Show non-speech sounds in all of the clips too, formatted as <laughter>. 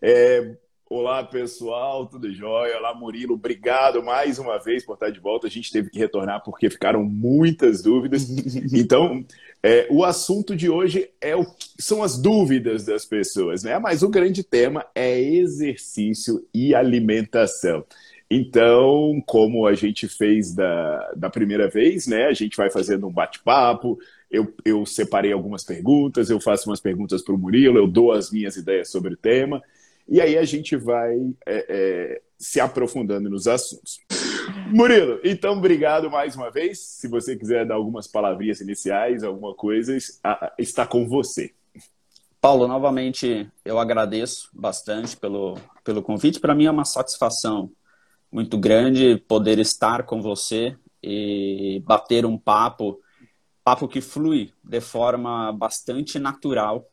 É, olá pessoal, tudo jóia? Olá Murilo, obrigado mais uma vez por estar de volta. A gente teve que retornar porque ficaram muitas dúvidas. <laughs> Então, é, o assunto de hoje é o, são as dúvidas das pessoas, né? Mas o grande tema é exercício e alimentação. Então, como a gente fez da, da primeira vez, né? A gente vai fazendo um bate-papo. Eu, eu separei algumas perguntas, eu faço umas perguntas para o Murilo, eu dou as minhas ideias sobre o tema. E aí a gente vai é, é, se aprofundando nos assuntos. Murilo, então obrigado mais uma vez. Se você quiser dar algumas palavrinhas iniciais, alguma coisa, está com você. Paulo, novamente eu agradeço bastante pelo, pelo convite. Para mim é uma satisfação muito grande poder estar com você e bater um papo, papo que flui de forma bastante natural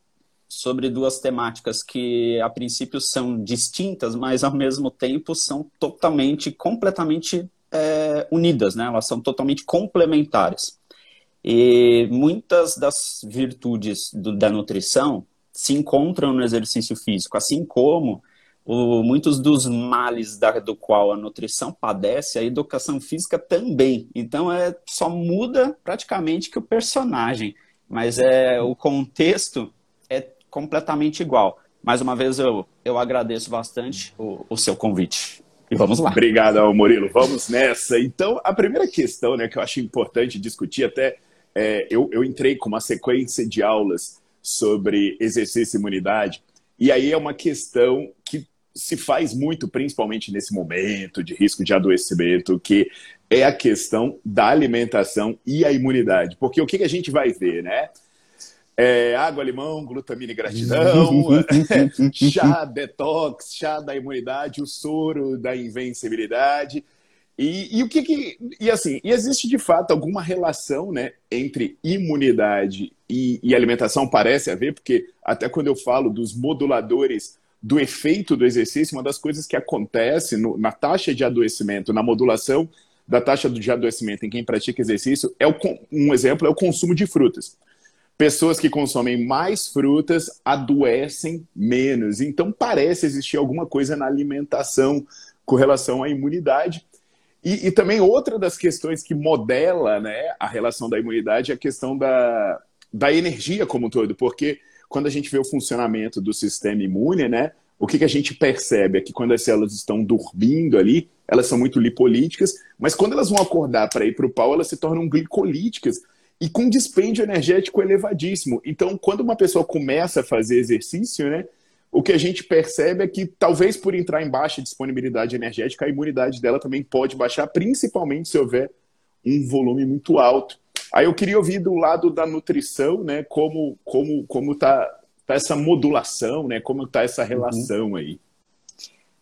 sobre duas temáticas que a princípio são distintas, mas ao mesmo tempo são totalmente, completamente é, unidas, né? Elas são totalmente complementares. E muitas das virtudes do, da nutrição se encontram no exercício físico, assim como o, muitos dos males da, do qual a nutrição padece, a educação física também. Então é só muda praticamente que o personagem, mas é o contexto completamente igual. Mais uma vez, eu, eu agradeço bastante o, o seu convite. E vamos lá. Obrigado, Murilo. Vamos nessa. Então, a primeira questão né, que eu acho importante discutir, até é, eu, eu entrei com uma sequência de aulas sobre exercício e imunidade, e aí é uma questão que se faz muito, principalmente nesse momento de risco de adoecimento, que é a questão da alimentação e a imunidade. Porque o que, que a gente vai ver, né? É, água, limão, glutamina e gratidão, <laughs> chá detox, chá da imunidade, o soro da invencibilidade. E, e, o que, que e assim, e existe de fato alguma relação, né, entre imunidade e, e alimentação parece haver, porque até quando eu falo dos moduladores do efeito do exercício, uma das coisas que acontece no, na taxa de adoecimento, na modulação da taxa de adoecimento em quem pratica exercício, é o, um exemplo é o consumo de frutas pessoas que consomem mais frutas adoecem menos. Então parece existir alguma coisa na alimentação com relação à imunidade. E, e, também outra das questões que modela né, a relação da imunidade é a questão da, da energia como um todo, porque quando a gente vê o funcionamento do sistema imune, né, o que, que a gente percebe é que quando as células estão dormindo ali, elas são muito lipolíticas, mas quando elas vão acordar para ir para o pau, elas se tornam glicolíticas, e com dispêndio energético elevadíssimo. Então, quando uma pessoa começa a fazer exercício, né, o que a gente percebe é que talvez por entrar em baixa disponibilidade energética, a imunidade dela também pode baixar, principalmente se houver um volume muito alto. Aí eu queria ouvir do lado da nutrição, né, como como como tá, tá essa modulação, né, como tá essa relação uhum. aí.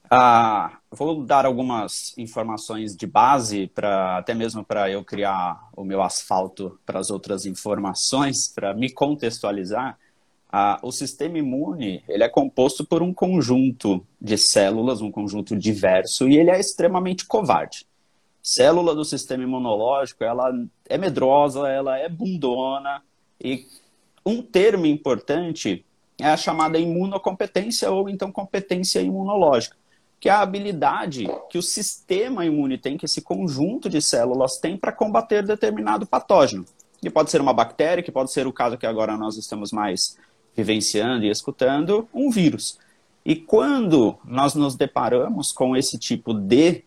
Ah, vou dar algumas informações de base para até mesmo para eu criar o meu asfalto para as outras informações para me contextualizar. Ah, o sistema imune ele é composto por um conjunto de células, um conjunto diverso e ele é extremamente covarde. Célula do sistema imunológico ela é medrosa, ela é bundona e um termo importante é a chamada imunocompetência ou então competência imunológica que é a habilidade que o sistema imune tem, que esse conjunto de células tem para combater determinado patógeno. Que pode ser uma bactéria, que pode ser o caso que agora nós estamos mais vivenciando e escutando, um vírus. E quando nós nos deparamos com esse tipo de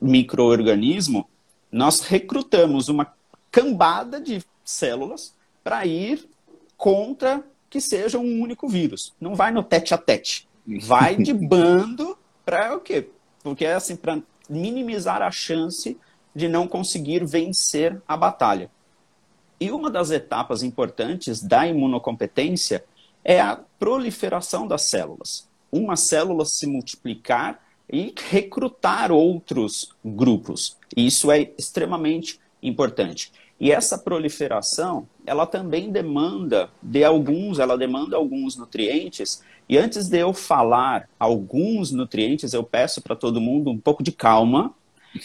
microorganismo, nós recrutamos uma cambada de células para ir contra que seja um único vírus. Não vai no tete a tete. Vai de <laughs> bando para o quê? Porque é assim, para minimizar a chance de não conseguir vencer a batalha. E uma das etapas importantes da imunocompetência é a proliferação das células. Uma célula se multiplicar e recrutar outros grupos. Isso é extremamente importante. E essa proliferação, ela também demanda de alguns, ela demanda alguns nutrientes. E antes de eu falar alguns nutrientes, eu peço para todo mundo um pouco de calma,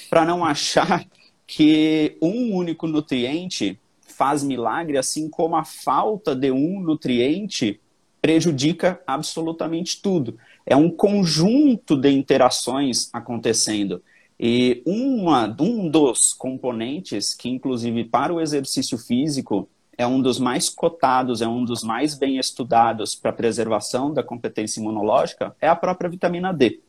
para não achar que um único nutriente faz milagre, assim como a falta de um nutriente prejudica absolutamente tudo. É um conjunto de interações acontecendo. E uma, um dos componentes que, inclusive, para o exercício físico, é um dos mais cotados, é um dos mais bem estudados para preservação da competência imunológica, é a própria vitamina D.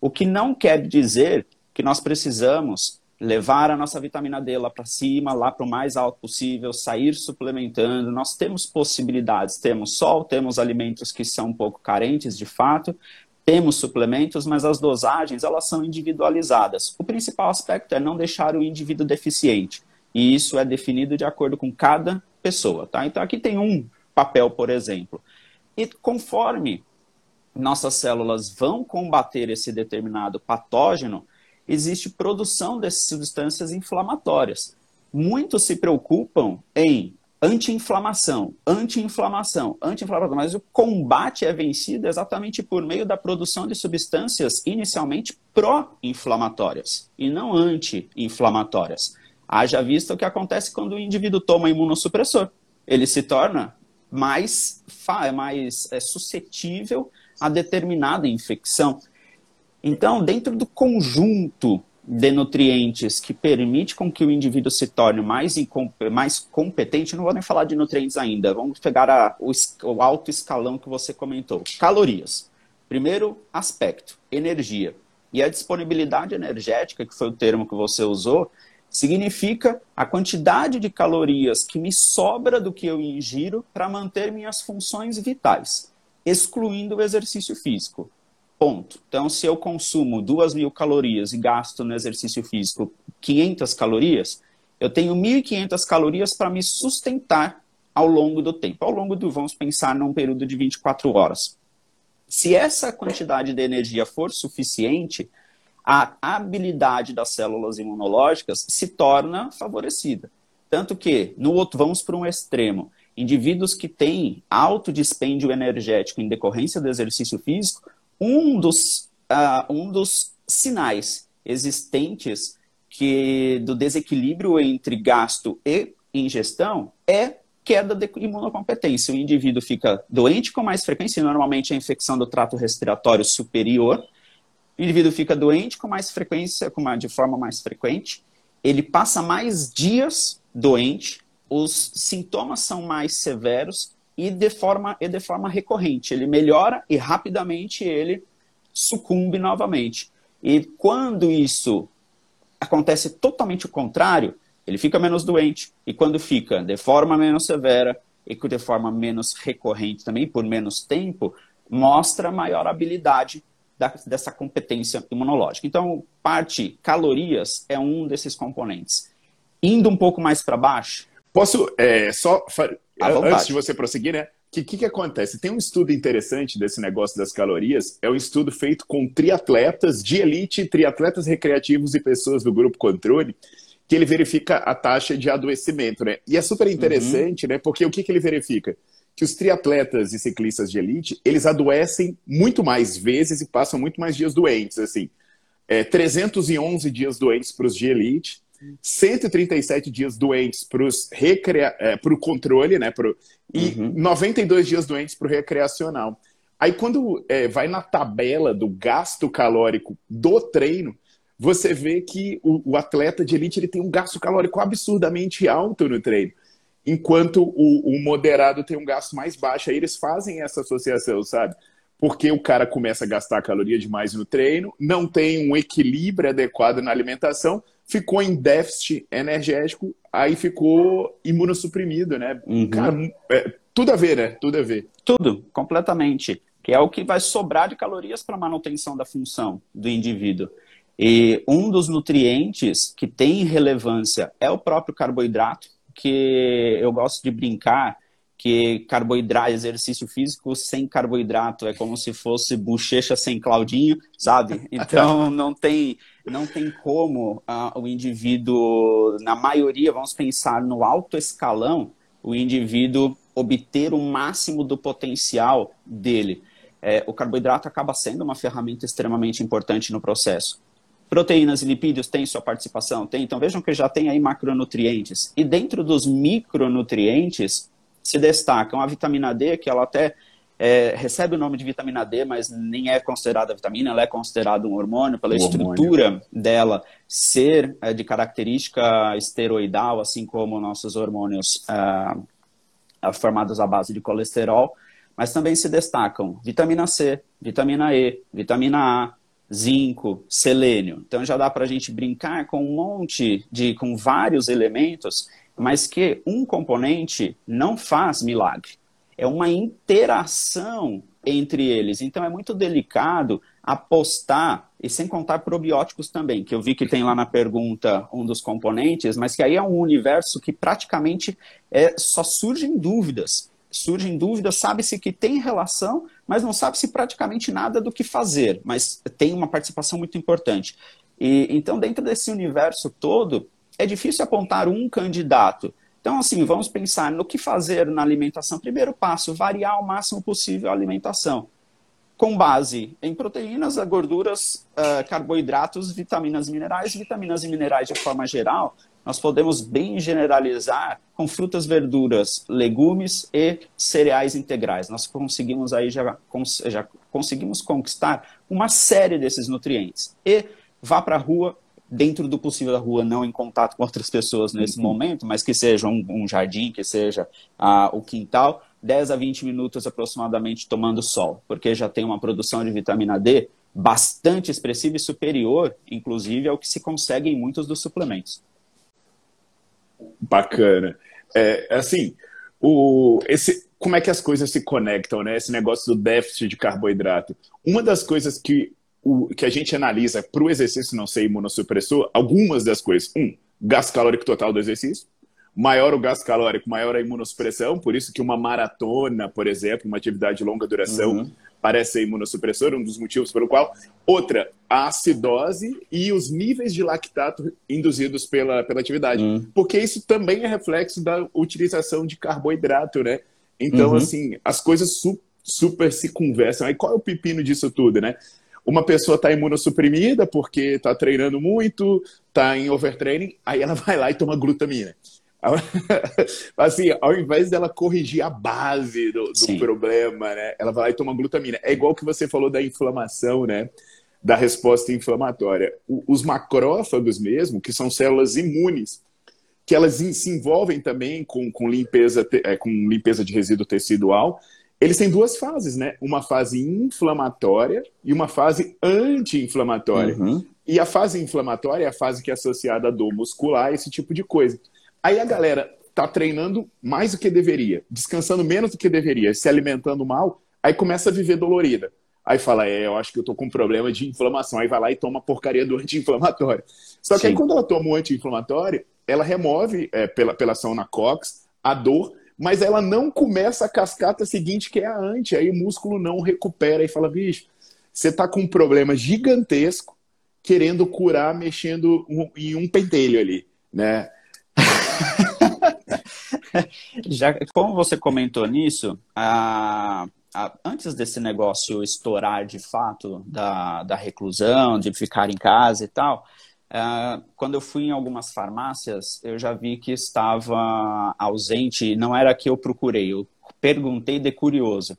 O que não quer dizer que nós precisamos levar a nossa vitamina D lá para cima, lá para o mais alto possível, sair suplementando. Nós temos possibilidades, temos sol, temos alimentos que são um pouco carentes de fato, temos suplementos, mas as dosagens elas são individualizadas. O principal aspecto é não deixar o indivíduo deficiente. E isso é definido de acordo com cada pessoa, tá? Então aqui tem um papel, por exemplo. E conforme nossas células vão combater esse determinado patógeno, existe produção dessas substâncias inflamatórias. Muitos se preocupam em anti-inflamação, anti-inflamação, anti-inflamação, mas o combate é vencido exatamente por meio da produção de substâncias inicialmente pró-inflamatórias e não anti-inflamatórias. Haja vista o que acontece quando o indivíduo toma imunossupressor. Ele se torna mais, mais é, suscetível a determinada infecção. Então, dentro do conjunto de nutrientes que permite com que o indivíduo se torne mais, mais competente, não vou nem falar de nutrientes ainda, vamos pegar a, o, o alto escalão que você comentou. Calorias. Primeiro aspecto, energia. E a disponibilidade energética, que foi o termo que você usou, significa a quantidade de calorias que me sobra do que eu ingiro para manter minhas funções vitais, excluindo o exercício físico. Ponto. Então, se eu consumo 2 mil calorias e gasto no exercício físico 500 calorias, eu tenho 1.500 calorias para me sustentar ao longo do tempo. Ao longo do, vamos pensar num período de 24 horas. Se essa quantidade de energia for suficiente, a habilidade das células imunológicas se torna favorecida. Tanto que, no outro, vamos para um extremo. Indivíduos que têm alto dispêndio energético em decorrência do exercício físico um dos, uh, um dos sinais existentes que do desequilíbrio entre gasto e ingestão é queda de imunocompetência. O indivíduo fica doente com mais frequência, normalmente é infecção do trato respiratório superior. O indivíduo fica doente com mais frequência, com uma, de forma mais frequente. Ele passa mais dias doente, os sintomas são mais severos e de forma, e de forma recorrente. Ele melhora e rapidamente ele sucumbe novamente. E quando isso acontece totalmente o contrário, ele fica menos doente. E quando fica de forma menos severa e de forma menos recorrente também, por menos tempo, mostra maior habilidade da, dessa competência imunológica. Então, parte calorias é um desses componentes. Indo um pouco mais para baixo. Posso é, só antes de você prosseguir, né? O que, que, que, acontece? Tem um estudo interessante desse negócio das calorias. É um estudo feito com triatletas de elite, triatletas recreativos e pessoas do grupo controle, que ele verifica a taxa de adoecimento, né? E é super interessante, uhum. né? Porque o que, que ele verifica? Que os triatletas e ciclistas de elite, eles adoecem muito mais vezes e passam muito mais dias doentes, assim. É, 311 dias doentes para os de elite, 137 dias doentes para recrea... é, o controle, né? Pro... E uhum. 92 dias doentes para o recreacional. Aí, quando é, vai na tabela do gasto calórico do treino, você vê que o, o, atleta de elite ele tem um gasto calórico absurdamente alto no treino, enquanto o, o moderado tem um gasto mais baixo. Aí eles fazem essa associação, sabe? porque o cara começa a gastar caloria demais no treino, não tem um equilíbrio adequado na alimentação, ficou em déficit energético, aí ficou imunossuprimido, né? Uhum. Cara, é, tudo a ver, né? Tudo a ver. Tudo, completamente. Que é o que vai sobrar de calorias para manutenção da função do indivíduo. E um dos nutrientes que tem relevância é o próprio carboidrato, que eu gosto de brincar que carboidrato, exercício físico sem carboidrato é como se fosse bochecha sem Claudinho, sabe? <laughs> Então não tem não tem como uh, o indivíduo, na maioria, vamos pensar no alto escalão, o indivíduo obter o máximo do potencial dele. É, o carboidrato acaba sendo uma ferramenta extremamente importante no processo. Proteínas e lipídios têm sua participação? Tem. Então vejam que já tem aí macronutrientes. E dentro dos micronutrientes, se destacam a vitamina D, que ela até é, recebe o nome de vitamina D, mas nem é considerada vitamina, ela é considerada um hormônio pela estrutura hormônio. dela ser é, de característica esteroidal, assim como nossos hormônios é, formados à base de colesterol, mas também se destacam vitamina C, vitamina E, vitamina A, zinco, selênio. Então já dá para a gente brincar com um monte de, com vários elementos mas que um componente não faz milagre. É uma interação entre eles. Então é muito delicado apostar, e sem contar probióticos também, que eu vi que tem lá na pergunta um dos componentes, mas que aí é um universo que praticamente é, só surgem dúvidas. Surgem dúvidas, sabe-se que tem relação, mas não sabe-se praticamente nada do que fazer, mas tem uma participação muito importante. E, então, dentro desse universo todo, é difícil apontar um candidato. Então, assim, vamos pensar no que fazer na alimentação. Primeiro passo, variar o máximo possível a alimentação. Com base em proteínas, gorduras, uh, carboidratos, vitaminas e minerais. Vitaminas e minerais de forma geral, nós podemos bem generalizar com frutas, verduras, legumes e cereais integrais. Nós conseguimos aí já, já conseguimos conquistar uma série desses nutrientes. E vá para a rua, dentro do possível da rua, não em contato com outras pessoas nesse uhum. momento, mas que seja um, um jardim, que seja uh, o quintal, 10 a 20 minutos aproximadamente tomando sol, porque já tem uma produção de vitamina D bastante expressiva e superior, inclusive, ao que se consegue em muitos dos suplementos. Bacana. É, assim, o, esse, como é que as coisas se conectam, né? Esse negócio do déficit de carboidrato. Uma das coisas que o que a gente analisa para o exercício não ser imunossupressor, algumas das coisas. Um, gasto calórico total do exercício. Maior o gasto calórico, maior a imunossupressão. Por isso que uma maratona, por exemplo, uma atividade de longa duração, uhum. parece ser imunossupressor, um dos motivos pelo qual. Outra, a acidose e os níveis de lactato induzidos pela, pela atividade. Uhum. Porque isso também é reflexo da utilização de carboidrato, né? Então, uhum. assim, as coisas su super se conversam. Aí qual é o pepino disso tudo, né? Uma pessoa está imunossuprimida porque está treinando muito, está em overtraining, aí ela vai lá e toma glutamina. <laughs> assim, ao invés dela corrigir a base do, do problema, né? Ela vai lá e toma glutamina. É igual que você falou da inflamação, né? Da resposta inflamatória. O, os macrófagos mesmo, que são células imunes, que elas se envolvem também com, com, limpeza, é, com limpeza de resíduo tecidual, eles têm duas fases, né? Uma fase inflamatória e uma fase anti-inflamatória. Uhum. E a fase inflamatória é a fase que é associada à dor muscular, esse tipo de coisa. Aí a galera tá treinando mais do que deveria, descansando menos do que deveria, se alimentando mal, aí começa a viver dolorida. Aí fala, é, eu acho que eu tô com um problema de inflamação. Aí vai lá e toma a porcaria do <laughs> anti-inflamatório. Só que Sim. aí quando ela toma o anti-inflamatório, ela remove, é, pela, pela ação na COX, a dor mas ela não começa a cascata seguinte, que é a ante. Aí o músculo não recupera e fala, bicho, você tá com um problema gigantesco querendo curar mexendo em um pentelho ali, né? <laughs> Já, como você comentou nisso, a, a, antes desse negócio estourar de fato da, da reclusão, de ficar em casa e tal, Uh, quando eu fui em algumas farmácias, eu já vi que estava ausente, não era que eu procurei, eu perguntei de curioso.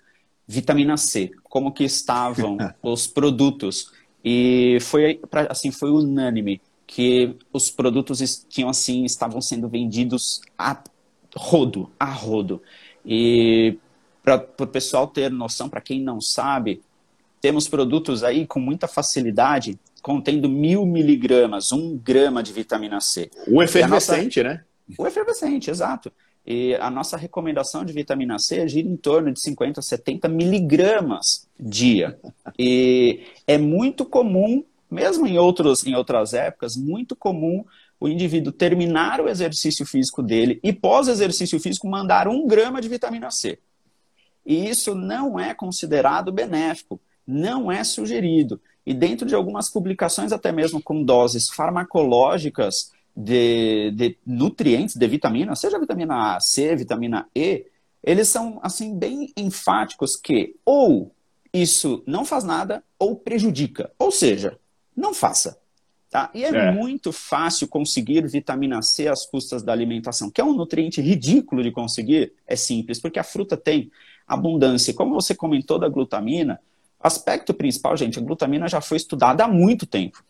Vitamina C, como que estavam <laughs> os produtos? E foi assim, foi unânime que os produtos tinham assim, estavam sendo vendidos a rodo, a rodo. E para o pessoal ter noção, para quem não sabe, temos produtos aí com muita facilidade contendo mil miligramas, um grama de vitamina C. O efervescente, nossa... né? O efervescente, exato. E a nossa recomendação de vitamina C gira em torno de 50 a 70 miligramas dia. E é muito comum, mesmo em, outros, em outras épocas, muito comum o indivíduo terminar o exercício físico dele e pós-exercício físico mandar um grama de vitamina C. E isso não é considerado benéfico, não é sugerido. E dentro de algumas publicações, até mesmo com doses farmacológicas de, de nutrientes, de vitamina, seja vitamina A, C, vitamina E, eles são assim bem enfáticos que ou isso não faz nada ou prejudica. Ou seja, não faça. Tá? E é, é, muito fácil conseguir vitamina C às custas da alimentação, que é um nutriente ridículo de conseguir. É simples, porque a fruta tem abundância. Como você comentou da glutamina, aspecto principal, gente, a glutamina já foi estudada há muito tempo.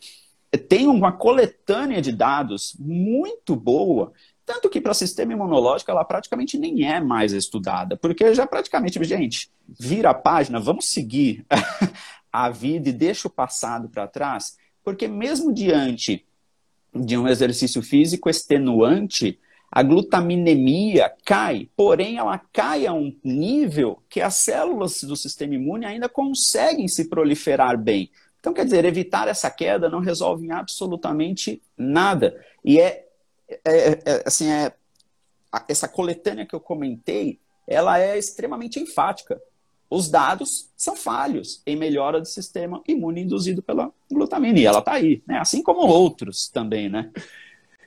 Tem uma coletânea de dados muito boa, tanto que para o sistema imunológico ela praticamente nem é mais estudada, porque já praticamente, gente, vira a página, vamos seguir <laughs> a vida e deixa o passado para trás porque mesmo diante de um exercício físico extenuante, a glutaminemia cai, porém ela cai a um nível que as células do sistema imune ainda conseguem se proliferar bem. Então, quer dizer, evitar essa queda não resolve absolutamente nada. E é, é, é assim, é, essa coletânea que eu comentei, ela é extremamente enfática os dados são falhos em melhora do sistema imune induzido pela glutamina. E ela está aí, né? assim como outros também, né?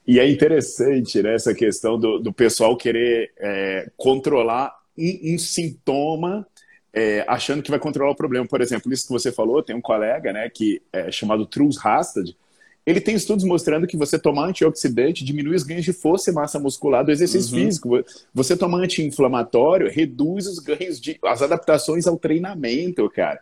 E é interessante né, essa questão do, do pessoal querer é, controlar um, um sintoma é, achando que vai controlar o problema. Por exemplo, isso que você falou, tem um colega né, que é chamado Truls Hastad, ele tem estudos mostrando que você tomar antioxidante diminui os ganhos de força e massa muscular do exercício uhum. físico. Você tomar anti-inflamatório reduz os ganhos de. as adaptações ao treinamento, cara.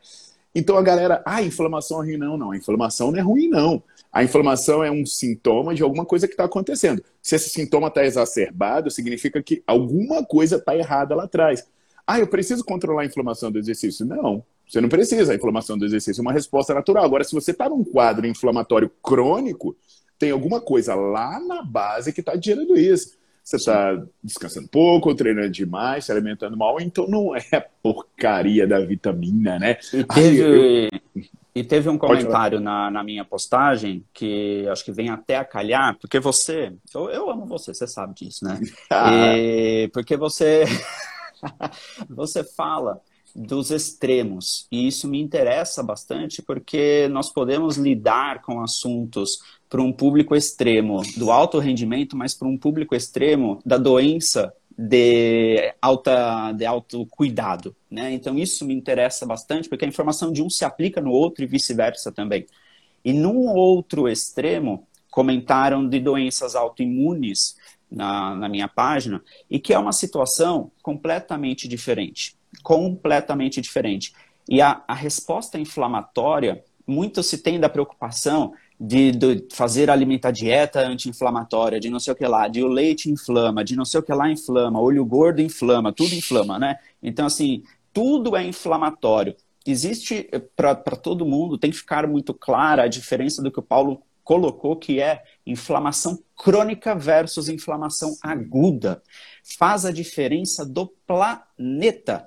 Então a galera, ah, inflamação é ruim, não, não. A inflamação não é ruim, não. A inflamação é um sintoma de alguma coisa que está acontecendo. Se esse sintoma está exacerbado, significa que alguma coisa está errada lá atrás. Ah, eu preciso controlar a inflamação do exercício. Não. Você não precisa. A inflamação do exercício é uma resposta natural. Agora, se você está num quadro inflamatório crônico, tem alguma coisa lá na base que está gerando isso. Você está descansando pouco, treinando demais, se alimentando mal, então não é a porcaria da vitamina, né? E teve, Ai, eu... e teve um comentário na, na minha postagem que acho que vem até a calhar, porque você. Eu, eu amo você, você sabe disso, né? <laughs> Ah. E, porque você. <laughs> você fala dos extremos. E isso me interessa bastante porque nós podemos lidar com assuntos para um público extremo do alto rendimento, mas para um público extremo da doença de alta de alto cuidado, né? Então isso me interessa bastante porque a informação de um se aplica no outro e vice-versa também. E num outro extremo comentaram de doenças autoimunes na, na minha página e que é uma situação completamente diferente completamente diferente. E a, a resposta inflamatória, muito se tem da preocupação de, de, fazer alimentar dieta anti-inflamatória, de não sei o que lá, de o leite inflama, de não sei o que lá inflama, olho gordo inflama, tudo inflama, né? Então, assim, tudo é inflamatório. Existe, para todo mundo, tem que ficar muito clara a diferença do que o Paulo colocou, que é inflamação crônica versus inflamação aguda. Faz a diferença do planeta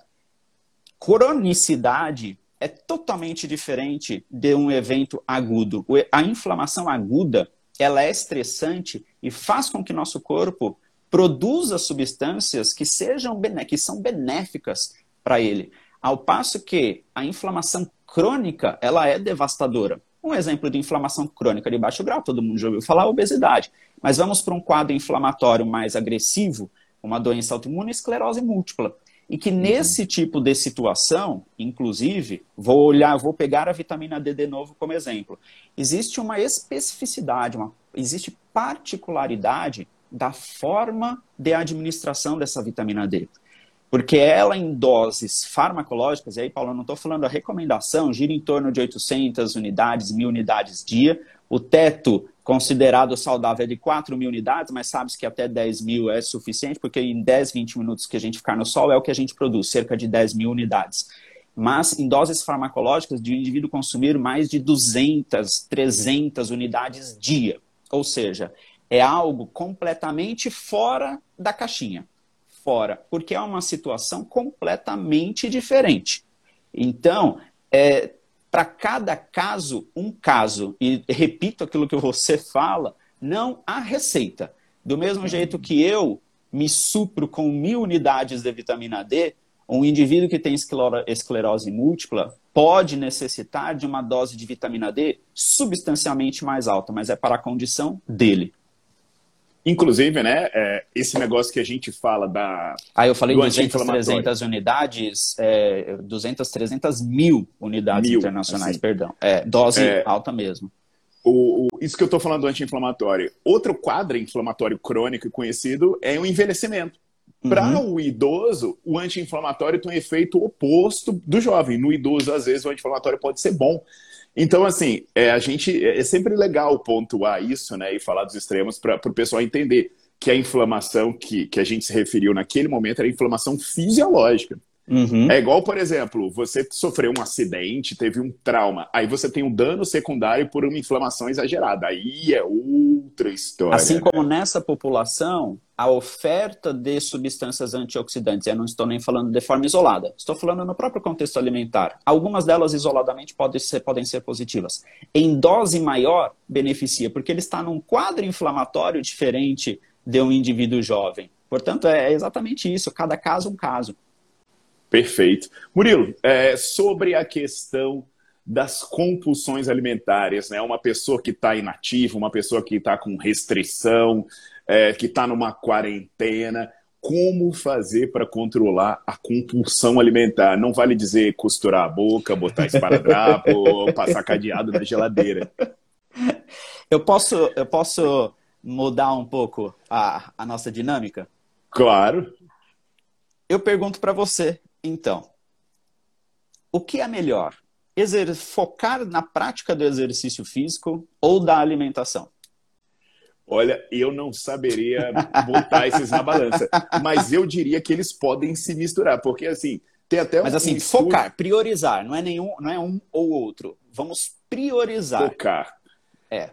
cronicidade é totalmente diferente de um evento agudo. A inflamação aguda, ela é estressante e faz com que nosso corpo produza substâncias que sejam que são benéficas para ele. Ao passo que a inflamação crônica, ela é devastadora. Um exemplo de inflamação crônica de baixo grau, todo mundo já ouviu falar, obesidade. Mas vamos para um quadro inflamatório mais agressivo, uma doença autoimune, esclerose múltipla. E que nesse uhum. tipo de situação, inclusive, vou olhar, vou pegar a vitamina D de novo como exemplo. Existe uma especificidade, uma, existe particularidade da forma de administração dessa vitamina D. Porque ela em doses farmacológicas, e aí, Paulo, eu não estou falando a recomendação, gira em torno de 800 unidades, 1000 unidades dia. O teto considerado saudável é de 4 mil unidades, mas sabe-se que até 10 mil é suficiente, porque em 10, 20 minutos que a gente ficar no sol é o que a gente produz, cerca de 10 mil unidades. mas em doses farmacológicas de o indivíduo consumir mais de 200, 300 unidades dia. Ou seja, é algo completamente fora da caixinha. Fora, porque é uma situação completamente diferente. Então, é, para cada caso, um caso. E repito aquilo que você fala, não há receita. Do mesmo jeito que eu me supro com mil unidades de vitamina D, um indivíduo que tem esclerose múltipla pode necessitar de uma dose de vitamina D substancialmente mais alta, mas é para a condição dele. Inclusive, né, é, esse negócio que a gente fala da. Ah, eu falei 200, 300 unidades, é, 200, 300 mil unidades mil, internacionais, assim. perdão. É, dose é, alta mesmo. O, o, isso que eu estou falando do anti-inflamatório. Outro quadro inflamatório crônico conhecido é o envelhecimento. Uhum. Para o idoso, o anti-inflamatório tem um efeito oposto do jovem. No idoso, às vezes, o anti-inflamatório pode ser bom. Então, assim, é, a gente é sempre legal pontuar isso, né, e falar dos extremos para o pessoal entender que a inflamação que, que a gente se referiu naquele momento era inflamação fisiológica. Uhum. É igual, por exemplo, você sofreu um acidente, teve um trauma, aí você tem um dano secundário por uma inflamação exagerada. Aí é outra história. Assim né? como nessa população, a oferta de substâncias antioxidantes, eu não estou nem falando de forma isolada, estou falando no próprio contexto alimentar. Algumas delas isoladamente podem ser, podem ser positivas. Em dose maior, beneficia, porque ele está num quadro inflamatório diferente de um indivíduo jovem. Portanto, é exatamente isso, cada caso um caso. Perfeito. Murilo, é, sobre a questão das compulsões alimentares, né? Uma pessoa que está inativa, uma pessoa que está com restrição, é, que está numa quarentena, como fazer para controlar a compulsão alimentar? Não vale dizer costurar a boca, botar esparadrapo ou passar cadeado na geladeira. Eu posso, eu posso mudar um pouco a, a nossa dinâmica? Claro. Eu pergunto para você, então, o que é melhor? Exer focar na prática do exercício físico ou da alimentação? Olha, eu não saberia botar esses na balança, mas eu diria que eles podem se misturar, porque assim, tem até Mas assim, estudo... focar, priorizar, não é nenhum, não é um ou outro. Vamos priorizar. Focar. É.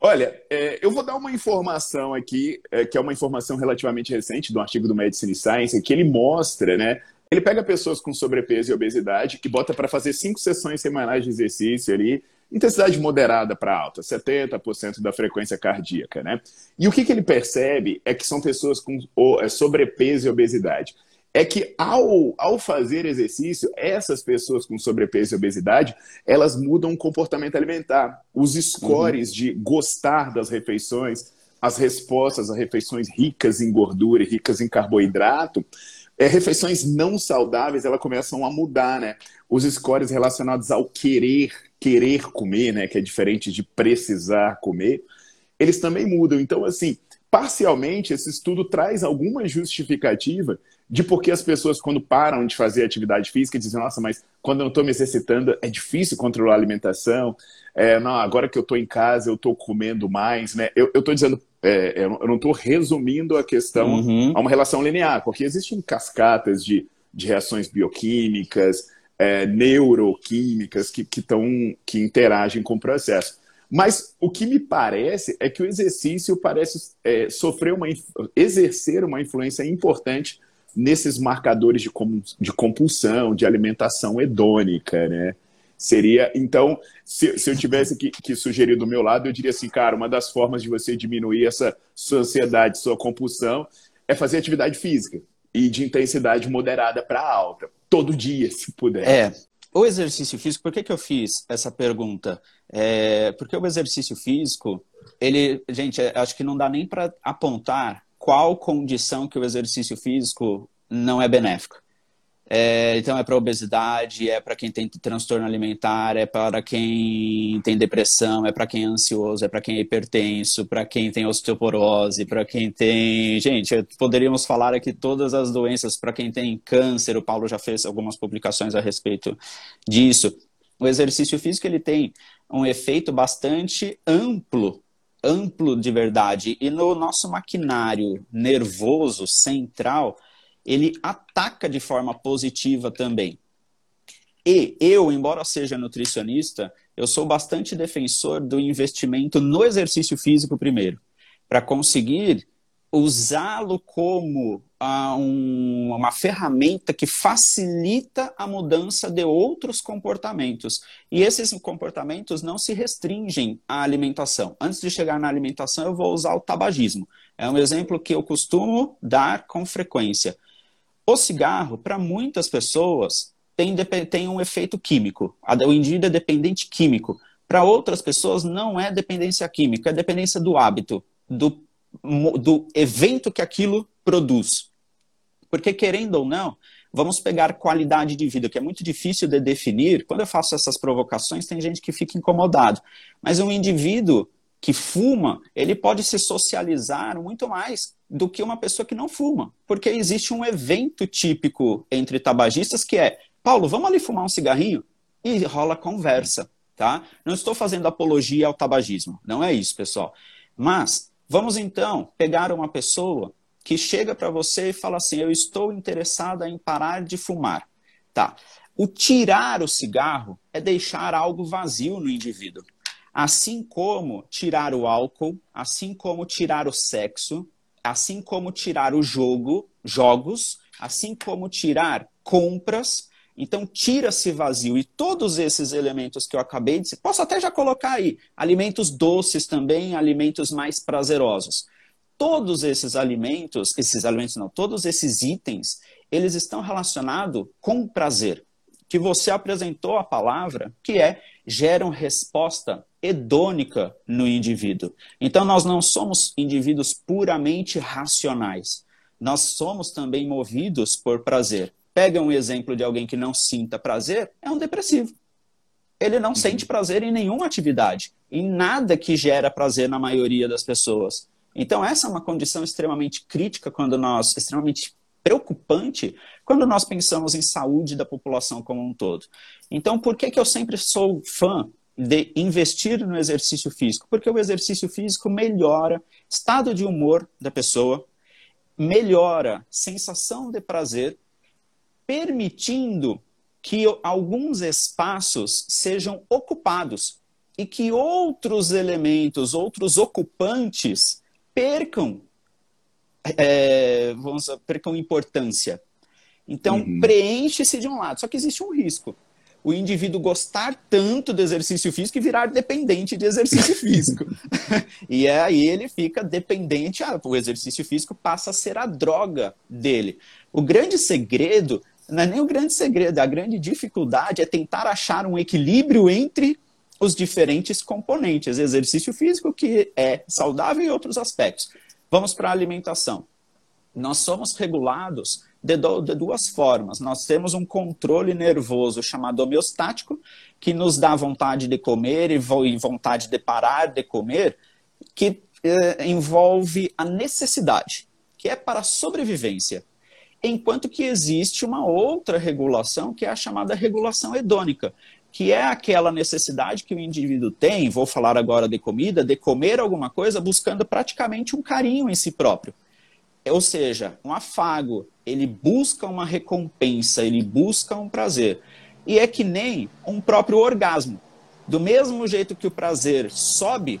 Olha, é, eu vou dar uma informação aqui, é, que é uma informação relativamente recente, do artigo do Medicine Science, que ele mostra, né, ele pega pessoas com sobrepeso e obesidade e bota para fazer cinco sessões semanais de exercício ali, intensidade moderada para alta, 70% da frequência cardíaca, né? E o que, que ele percebe é que são pessoas com é, sobrepeso e obesidade. É que ao, ao fazer exercício, essas pessoas com sobrepeso e obesidade, elas mudam o comportamento alimentar. Os scores uhum. de gostar das refeições, as respostas a refeições ricas em gordura e ricas em carboidrato, é, refeições não saudáveis elas começam a mudar, né? Os scores relacionados ao querer, querer comer, né? Que é diferente de precisar comer, eles também mudam. Então, assim, parcialmente, esse estudo traz alguma justificativa de por que as pessoas, quando param de fazer atividade física, dizem, nossa, mas quando eu não estou me exercitando, é difícil controlar a alimentação. É, não, agora que eu estou em casa, eu estou comendo mais, né? Eu estou dizendo é, eu não estou resumindo a questão uhum. a uma relação linear, porque existem cascatas de, de reações bioquímicas, é, neuroquímicas que, que, tão, que interagem com o processo. Mas o que me parece é que o exercício parece é, sofrer uma, exercer uma influência importante nesses marcadores de, de compulsão, de alimentação hedônica, né? Seria, então, se, se eu tivesse que, que, sugerir do meu lado, eu diria assim, cara, uma das formas de você diminuir essa sua ansiedade, sua compulsão, é fazer atividade física e de intensidade moderada para alta, todo dia, se puder. É. O exercício físico, por que, que eu fiz essa pergunta? É, porque o exercício físico, ele, gente, é, acho que não dá nem para apontar qual condição que o exercício físico não é benéfico. É, então é para obesidade, é para quem tem transtorno alimentar, é para quem tem depressão, é para quem é ansioso, é para quem é hipertenso, para quem tem osteoporose, para quem tem, gente, poderíamos falar aqui todas as doenças para quem tem câncer. O Paulo já fez algumas publicações a respeito disso. O exercício físico ele tem um efeito bastante amplo amplo de verdade. E no nosso maquinário nervoso central, ele ataca de forma positiva também. E eu, embora seja nutricionista, eu sou bastante defensor do investimento no exercício físico primeiro, para conseguir usá-lo como ah, um, uma ferramenta que facilita a mudança de outros comportamentos. E esses comportamentos não se restringem à alimentação. Antes de chegar na alimentação, eu vou usar o tabagismo. É um exemplo que eu costumo dar com frequência. O cigarro, para muitas pessoas, tem, tem um efeito químico. O indivíduo é dependente químico. Para outras pessoas, não é dependência química, é dependência do hábito, do, do evento que aquilo produz. Porque, querendo ou não, vamos pegar qualidade de vida, que é muito difícil de definir. Quando eu faço essas provocações, tem gente que fica incomodado. Mas um indivíduo que fuma, ele pode se socializar muito mais do que uma pessoa que não fuma. Porque existe um evento típico entre tabagistas que é: Paulo, vamos ali fumar um cigarrinho? E rola conversa, tá? Não estou fazendo apologia ao tabagismo, não é isso, pessoal. Mas vamos então pegar uma pessoa que chega para você e fala assim: Eu estou interessada em parar de fumar. Tá. O tirar o cigarro é deixar algo vazio no indivíduo. Assim como tirar o álcool, assim como tirar o sexo, assim como tirar o jogo, jogos, assim como tirar compras. Então, tira-se vazio. E todos esses elementos que eu acabei de posso até já colocar aí, alimentos doces também, alimentos mais prazerosos. Todos esses alimentos, esses alimentos não, todos esses itens, eles estão relacionados com prazer. Que você apresentou a palavra, que é geram resposta hedônica no indivíduo. Então, nós não somos indivíduos puramente racionais. Nós somos também movidos por prazer. Pega um exemplo de alguém que não sinta prazer, é um depressivo. Ele não uhum. sente prazer em nenhuma atividade, em nada que gera prazer na maioria das pessoas. Então, essa é uma condição extremamente crítica quando nós, extremamente preocupante, quando nós pensamos em saúde da população como um todo. Então, por que, que eu sempre sou fã de investir no exercício físico? Porque o exercício físico melhora estado de humor da pessoa, melhora sensação de prazer, permitindo que alguns espaços sejam ocupados e que outros elementos, outros ocupantes percam, é, vamos percam importância. Então, uhum. preenche-se de um lado. Só que existe um risco o indivíduo gostar tanto do exercício físico e virar dependente de exercício <laughs> físico. <laughs> e aí ele fica dependente, ah, o exercício físico passa a ser a droga dele. O grande segredo, não é nem o grande segredo, a grande dificuldade é tentar achar um equilíbrio entre os diferentes componentes. Exercício físico que é saudável em outros aspectos. Vamos para a alimentação. Nós somos regulados de, do, de duas formas. Nós temos um controle nervoso chamado homeostático, que nos dá vontade de comer e vontade de parar de comer, que eh, envolve a necessidade, que é para a sobrevivência. Enquanto que existe uma outra regulação, que é a chamada regulação hedônica, que é aquela necessidade que o indivíduo tem, vou falar agora de comida, de comer alguma coisa buscando praticamente um carinho em si próprio. Ou seja, um afago, ele busca uma recompensa, ele busca um prazer. E é que nem um próprio orgasmo. Do mesmo jeito que o prazer sobe,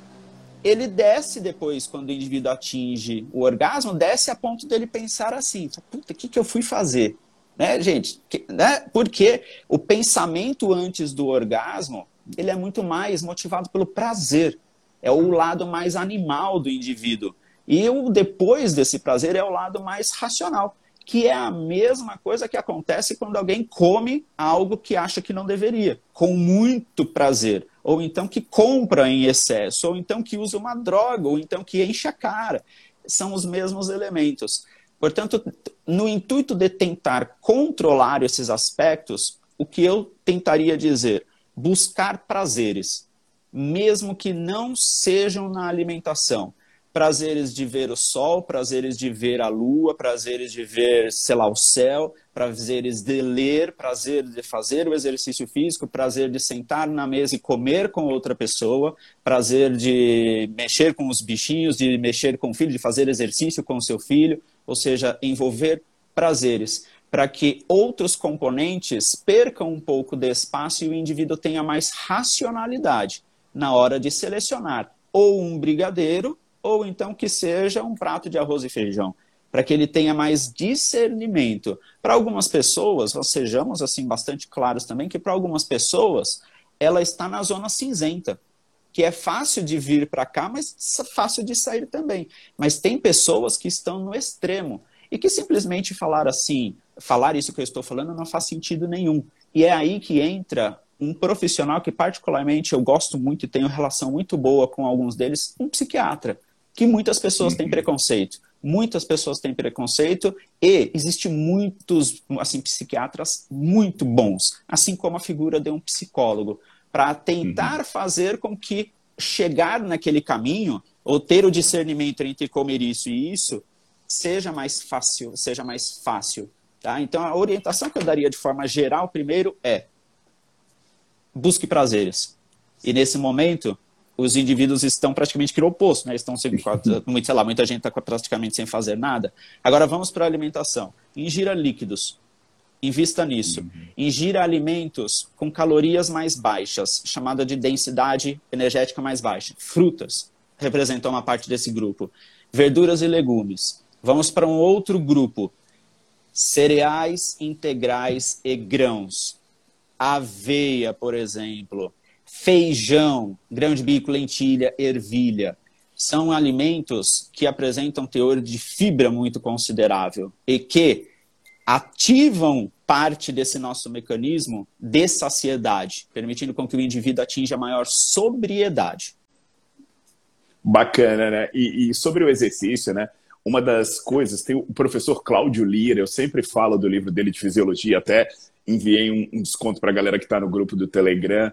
ele desce depois, quando o indivíduo atinge o orgasmo, desce a ponto dele pensar assim: puta, o que, que eu fui fazer? Né, gente? Que, né? Porque o pensamento antes do orgasmo ele é muito mais motivado pelo prazer. É o lado mais animal do indivíduo. E o depois desse prazer é o lado mais racional, que é a mesma coisa que acontece quando alguém come algo que acha que não deveria, com muito prazer, ou então que compra em excesso, ou então que usa uma droga, ou então que enche a cara. São os mesmos elementos. Portanto, no intuito de tentar controlar esses aspectos, o que eu tentaria dizer? Buscar prazeres, mesmo que não sejam na alimentação prazeres de ver o sol, prazeres de ver a lua, prazeres de ver, sei lá, o céu, prazeres de ler, prazer de fazer o exercício físico, prazer de sentar na mesa e comer com outra pessoa, prazer de mexer com os bichinhos, de mexer com o filho, de fazer exercício com o seu filho, ou seja, envolver prazeres. para que outros componentes percam um pouco de espaço e o indivíduo tenha mais racionalidade na hora de selecionar ou um brigadeiro ou então que seja um prato de arroz e feijão, para que ele tenha mais discernimento. Para algumas pessoas, nós sejamos assim bastante claros também que para algumas pessoas ela está na zona cinzenta, que é fácil de vir para cá, mas fácil de sair também. Mas tem pessoas que estão no extremo e que simplesmente falar assim, falar isso que eu estou falando não faz sentido nenhum. E é aí que entra um profissional que particularmente eu gosto muito e tenho relação muito boa com alguns deles, um psiquiatra, que muitas pessoas têm uhum. preconceito. Muitas pessoas têm preconceito e existem muitos assim psiquiatras muito bons, assim como a figura de um psicólogo, para tentar uhum. fazer com que chegar naquele caminho ou ter o discernimento entre comer isso e isso seja mais fácil, seja mais fácil Tá? Então, a orientação que eu daria de forma geral, primeiro, é busque prazeres. E nesse momento, os indivíduos estão praticamente que o oposto, né? Estão sem, <laughs> muito, sei lá, muita gente está praticamente sem fazer nada. Agora vamos para a alimentação. Ingira líquidos. Invista nisso. Uhum. Ingira alimentos com calorias mais baixas, chamada de densidade energética mais baixa. Frutas representam uma parte desse grupo. Verduras e legumes. Vamos para um outro grupo, cereais integrais e grãos, aveia, por exemplo, feijão, grão de bico, lentilha, ervilha, são alimentos que apresentam teor de fibra muito considerável e que ativam parte desse nosso mecanismo de saciedade, permitindo com que o indivíduo atinja maior sobriedade. Bacana, né? E, e sobre o exercício, né? uma das coisas, tem o professor Cláudio Lira, eu sempre falo do livro dele de fisiologia, até enviei um, um desconto para a galera que está no grupo do Telegram.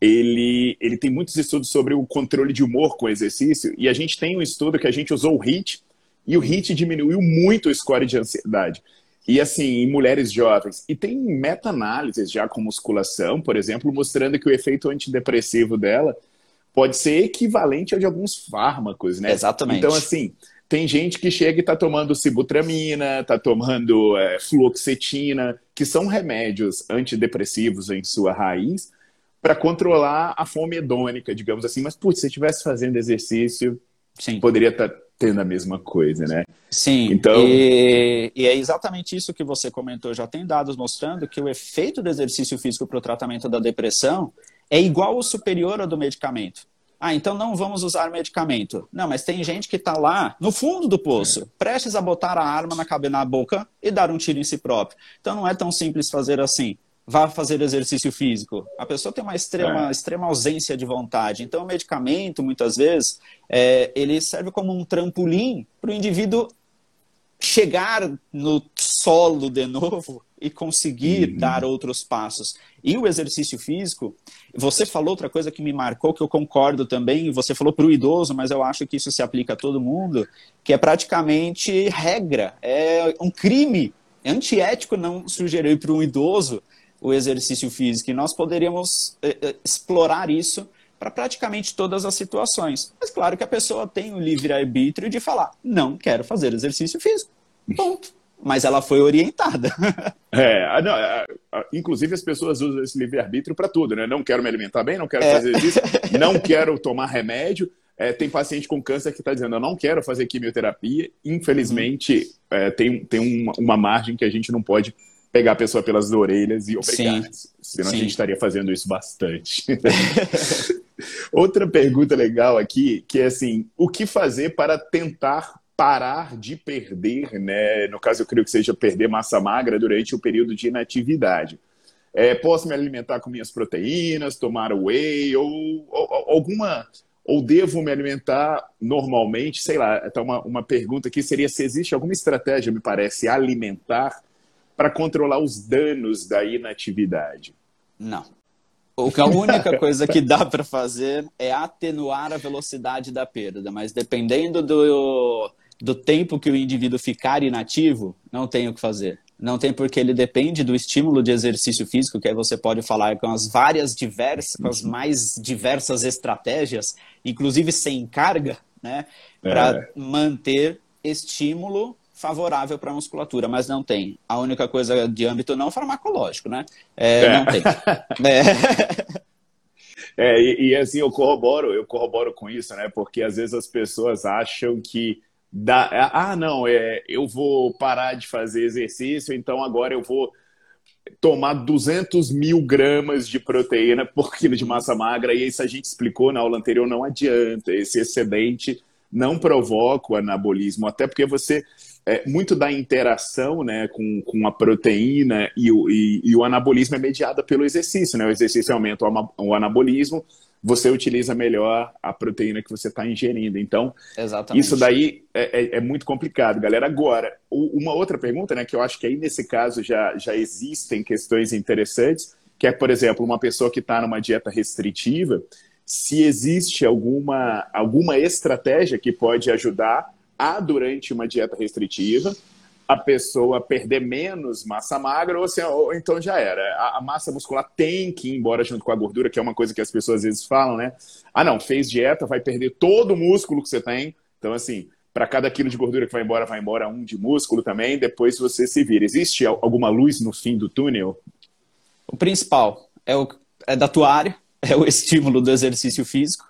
Ele, ele tem muitos estudos sobre o controle de humor com exercício, e a gente tem um estudo que a gente usou o HIT, e o HIT diminuiu muito o score de ansiedade. E assim, em mulheres jovens. E tem meta-análises já com musculação, por exemplo, mostrando que o efeito antidepressivo dela pode ser equivalente ao de alguns fármacos, né? Exatamente. Então, assim, tem gente que chega e está tomando sibutramina, está tomando é, fluoxetina, que são remédios antidepressivos em sua raiz, para controlar a fome hedônica, digamos assim. Mas, putz, se estivesse fazendo exercício, Sim. poderia estar tá tendo a mesma coisa, né? Sim, então... E, e, é exatamente isso que você comentou. Já tem dados mostrando que o efeito do exercício físico para o tratamento da depressão é igual ou superior ao do medicamento. Ah, então não vamos usar medicamento. Não, mas tem gente que está lá no fundo do poço, é. prestes a botar a arma na, cabeça, na boca e dar um tiro em si próprio. Então não é tão simples fazer assim. Vá fazer exercício físico. A pessoa tem uma extrema, é. extrema ausência de vontade. Então o medicamento, muitas vezes, é, ele serve como um trampolim para o indivíduo chegar no solo de novo <laughs> e conseguir uhum. dar outros passos. E o exercício físico, você falou outra coisa que me marcou, que eu concordo também, você falou para o idoso, mas eu acho que isso se aplica a todo mundo, que é praticamente regra, é um crime antiético não sugerir para um idoso o exercício físico. E nós poderíamos eh, eh, explorar isso para praticamente todas as situações. Mas claro que a pessoa tem o livre-arbítrio de falar, não quero fazer exercício físico. Ponto mas ela foi orientada. <laughs> É, não, é, inclusive as pessoas usam esse livre-arbítrio para tudo, né? Não quero me alimentar bem, não quero é. fazer isso, <laughs> não quero tomar remédio. É, tem paciente com câncer que está dizendo, eu não quero fazer quimioterapia. Infelizmente, uhum. é, tem, tem uma, uma, margem que a gente não pode pegar a pessoa pelas orelhas e obrigar. Sim. Senão Sim. a gente estaria fazendo isso bastante. <laughs> Outra pergunta legal aqui, que é assim, o que fazer para tentar parar de perder, né? No caso, eu creio que seja perder massa magra durante o período de inatividade. É, posso me alimentar com minhas proteínas, tomar whey ou, ou, alguma ou devo me alimentar normalmente? Sei lá, então uma, uma pergunta aqui seria se existe alguma estratégia, me parece, alimentar para controlar os danos da inatividade. Não. A única coisa que dá para fazer é atenuar a velocidade da perda, mas dependendo do, do tempo que o indivíduo ficar inativo, não tem o que fazer. Não tem porque ele depende do estímulo de exercício físico, que aí você pode falar com as várias diversas, com as mais diversas estratégias, inclusive sem carga, né, para é. manter estímulo favorável para a musculatura, mas não tem. A única coisa de âmbito não farmacológico, né? É, é. Não tem. É. <laughs> é e, e, assim, eu corroboro, eu corroboro com isso, né? Porque às vezes as pessoas acham que dá, ah, não, é, eu vou parar de fazer exercício, então agora eu vou tomar 200 mil gramas de proteína por quilo de massa magra, e isso a gente explicou na aula anterior, não adianta, esse excedente não provoca o anabolismo, até porque você é, muito da interação né, com, com a proteína e o, e, e o anabolismo é mediada pelo exercício. Né? O exercício aumenta o anabolismo, você utiliza melhor a proteína que você está ingerindo. Então, Exatamente. isso daí é, é, é, muito complicado, galera. Agora, o, uma outra pergunta, né, que eu acho que aí nesse caso já, já existem questões interessantes, que é, por exemplo, uma pessoa que está numa dieta restritiva, se existe alguma, alguma estratégia que pode ajudar a, durante uma dieta restritiva, a pessoa perder menos massa magra, ou, assim, ou então já era. A, a, massa muscular tem que ir embora junto com a gordura, que é uma coisa que as pessoas às vezes falam, né? Ah, não, fez dieta, vai perder todo o músculo que você tem. Então, assim, para cada quilo de gordura que vai embora, vai embora um de músculo também, depois você se vira. Existe alguma luz no fim do túnel? O principal é, o, é da tua área, é o estímulo do exercício físico.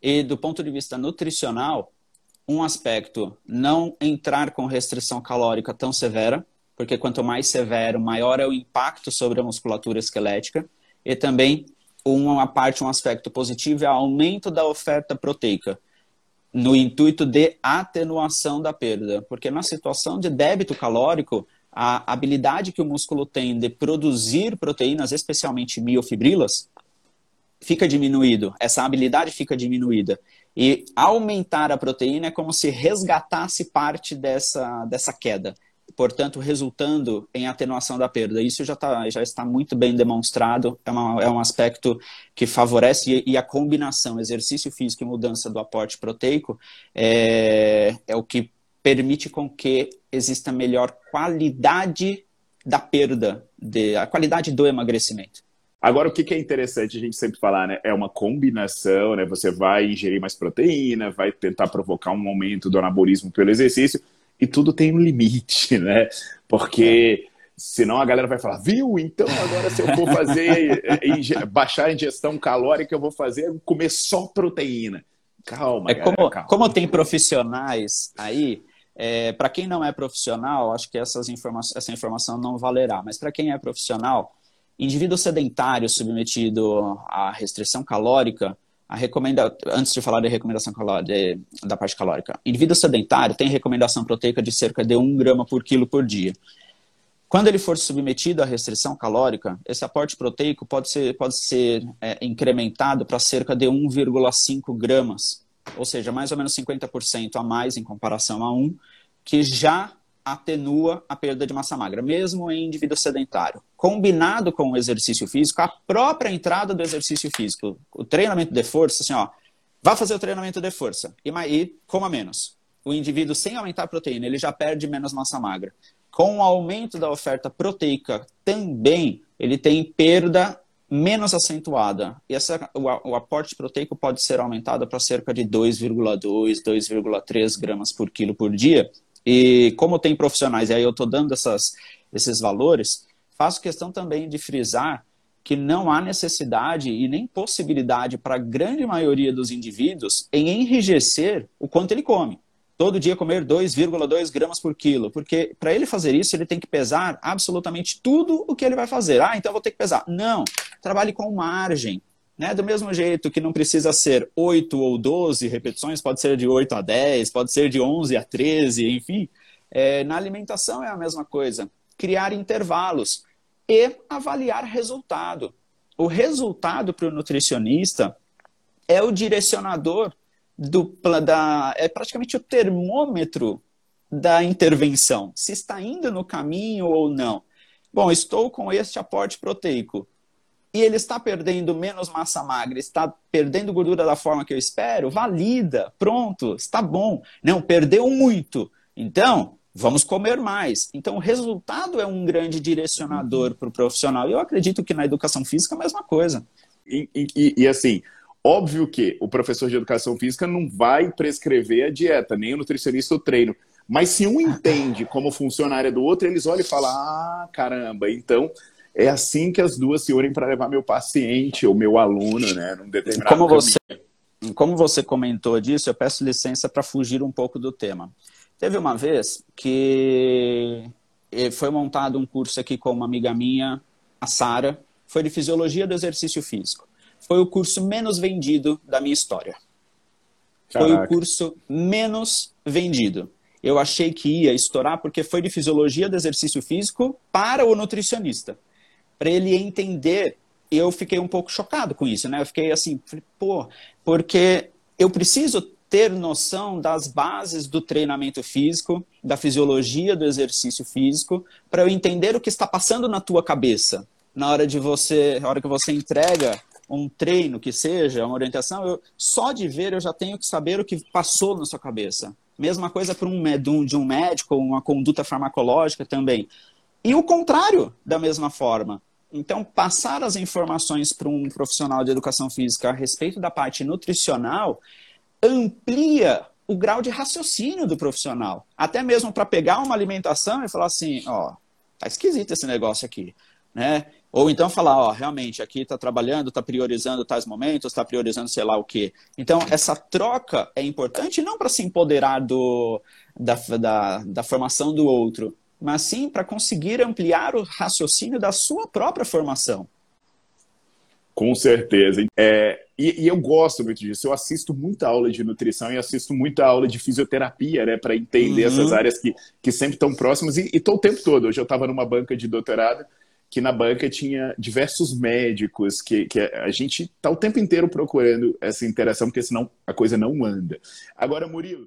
E do ponto de vista nutricional, um aspecto, não entrar com restrição calórica tão severa, porque quanto mais severo, maior é o impacto sobre a musculatura esquelética, e também uma parte, um aspecto positivo é o aumento da oferta proteica, no intuito de atenuação da perda, porque na situação de débito calórico, a habilidade que o músculo tem de produzir proteínas, especialmente miofibrilas, fica diminuído, essa habilidade fica diminuída. E aumentar a proteína é como se resgatasse parte dessa, dessa queda, portanto, resultando em atenuação da perda. Isso já, tá, já está muito bem demonstrado, é, uma, é um aspecto que favorece, e, e, a combinação exercício físico e mudança do aporte proteico é, é o que permite com que exista melhor qualidade da perda, de, a qualidade do emagrecimento. Agora, o que é interessante a gente sempre falar, né? É uma combinação, né? Você vai ingerir mais proteína, vai tentar provocar um aumento do anabolismo pelo exercício, e tudo tem um limite, <laughs> né? Porque senão a galera vai falar, viu? Então agora se eu for fazer, baixar a ingestão calórica, eu vou fazer comer só proteína. Calma, é galera, como, calma. como tem profissionais aí, é, para quem não é profissional, acho que essas informa essa informação não valerá, mas para quem é profissional, Indivíduo sedentário submetido à restrição calórica, a recomenda... antes de falar da recomendação da parte calórica, indivíduo sedentário tem recomendação proteica de cerca de 1 grama por quilo por dia. Quando ele for submetido à restrição calórica, esse aporte proteico pode ser, pode ser é, incrementado para cerca de 1,5 gramas, ou seja, mais ou menos 50% a mais em comparação a 1, que já atenua a perda de massa magra, mesmo em indivíduo sedentário. Combinado com o exercício físico, a própria entrada do exercício físico, o treinamento de força, assim, ó, vá fazer o treinamento de força e, e coma menos. O indivíduo, sem aumentar a proteína, ele já perde menos massa magra. Com o aumento da oferta proteica também, ele tem perda menos acentuada. E essa, o, o aporte proteico pode ser aumentado para cerca de 2,2, 2,3 gramas por quilo por dia, e como tem profissionais, e aí eu estou dando essas, esses valores, faço questão também de frisar que não há necessidade e nem possibilidade para a grande maioria dos indivíduos em enrijecer o quanto ele come. Todo dia comer 2,2 gramas por quilo, porque para ele fazer isso, ele tem que pesar absolutamente tudo o que ele vai fazer. Ah, então vou ter que pesar. Não, trabalhe com margem. Né? Do mesmo jeito que não precisa ser 8 ou 12 repetições, pode ser de 8 a 10, pode ser de 11 a 13, enfim. É, na alimentação é a mesma coisa. Criar intervalos e avaliar resultado. O resultado para o nutricionista é o direcionador do, da, é praticamente o termômetro da intervenção. Se está indo no caminho ou não. Bom, estou com este aporte proteico e ele está perdendo menos massa magra, está perdendo gordura da forma que eu espero, valida, pronto, está bom. Não, perdeu muito. Então, vamos comer mais. Então, o resultado é um grande direcionador para o profissional. E eu acredito que na educação física é a mesma coisa. E, e, e, assim, óbvio que o professor de educação física não vai prescrever a dieta, nem o nutricionista o treino. Mas se um entende como funciona a área do outro, eles olham e falam: ah, caramba, então é assim que as duas se unem para levar meu paciente ou meu aluno, né, num determinado como caminho. você Como você comentou disso, eu peço licença para fugir um pouco do tema. Teve uma vez que eh, foi montado um curso aqui com uma amiga minha, a Sara, foi de Fisiologia do Exercício Físico. Foi o curso menos vendido da minha história. Caraca. Foi o curso menos vendido. Eu achei que ia estourar porque foi de Fisiologia do Exercício Físico para o nutricionista para ele entender. Eu fiquei um pouco chocado com isso, né? Eu fiquei assim, pô, porque eu preciso ter noção das bases do treinamento físico, da fisiologia do exercício físico, para eu entender o que está passando na tua cabeça. Na hora de você, na hora que você entrega um treino que seja, uma orientação, eu, só de ver eu já tenho que saber o que passou na sua cabeça. Mesma coisa para um de um médico, uma conduta farmacológica também. E o contrário, da mesma forma. Então, passar as informações para um profissional de educação física a respeito da parte nutricional amplia o grau de raciocínio do profissional. Até mesmo para pegar uma alimentação e falar assim, ó, tá esquisito esse negócio aqui, né? Ou então falar, ó, realmente, aqui está trabalhando, está priorizando tais momentos, está priorizando sei lá o quê. Então, essa troca é importante não para se empoderar do, da, da, da formação do outro, mas sim para conseguir ampliar o raciocínio da sua própria formação. Com certeza. É, e, e, eu gosto muito disso. Eu assisto muita aula de nutrição e assisto muita aula de fisioterapia, né? Para entender uhum. essas áreas que, que sempre estão próximas. E estou o tempo todo. Hoje eu estava numa banca de doutorado que na banca tinha diversos médicos que, que a gente está o tempo inteiro procurando essa interação, porque senão a coisa não anda. Agora, Murilo,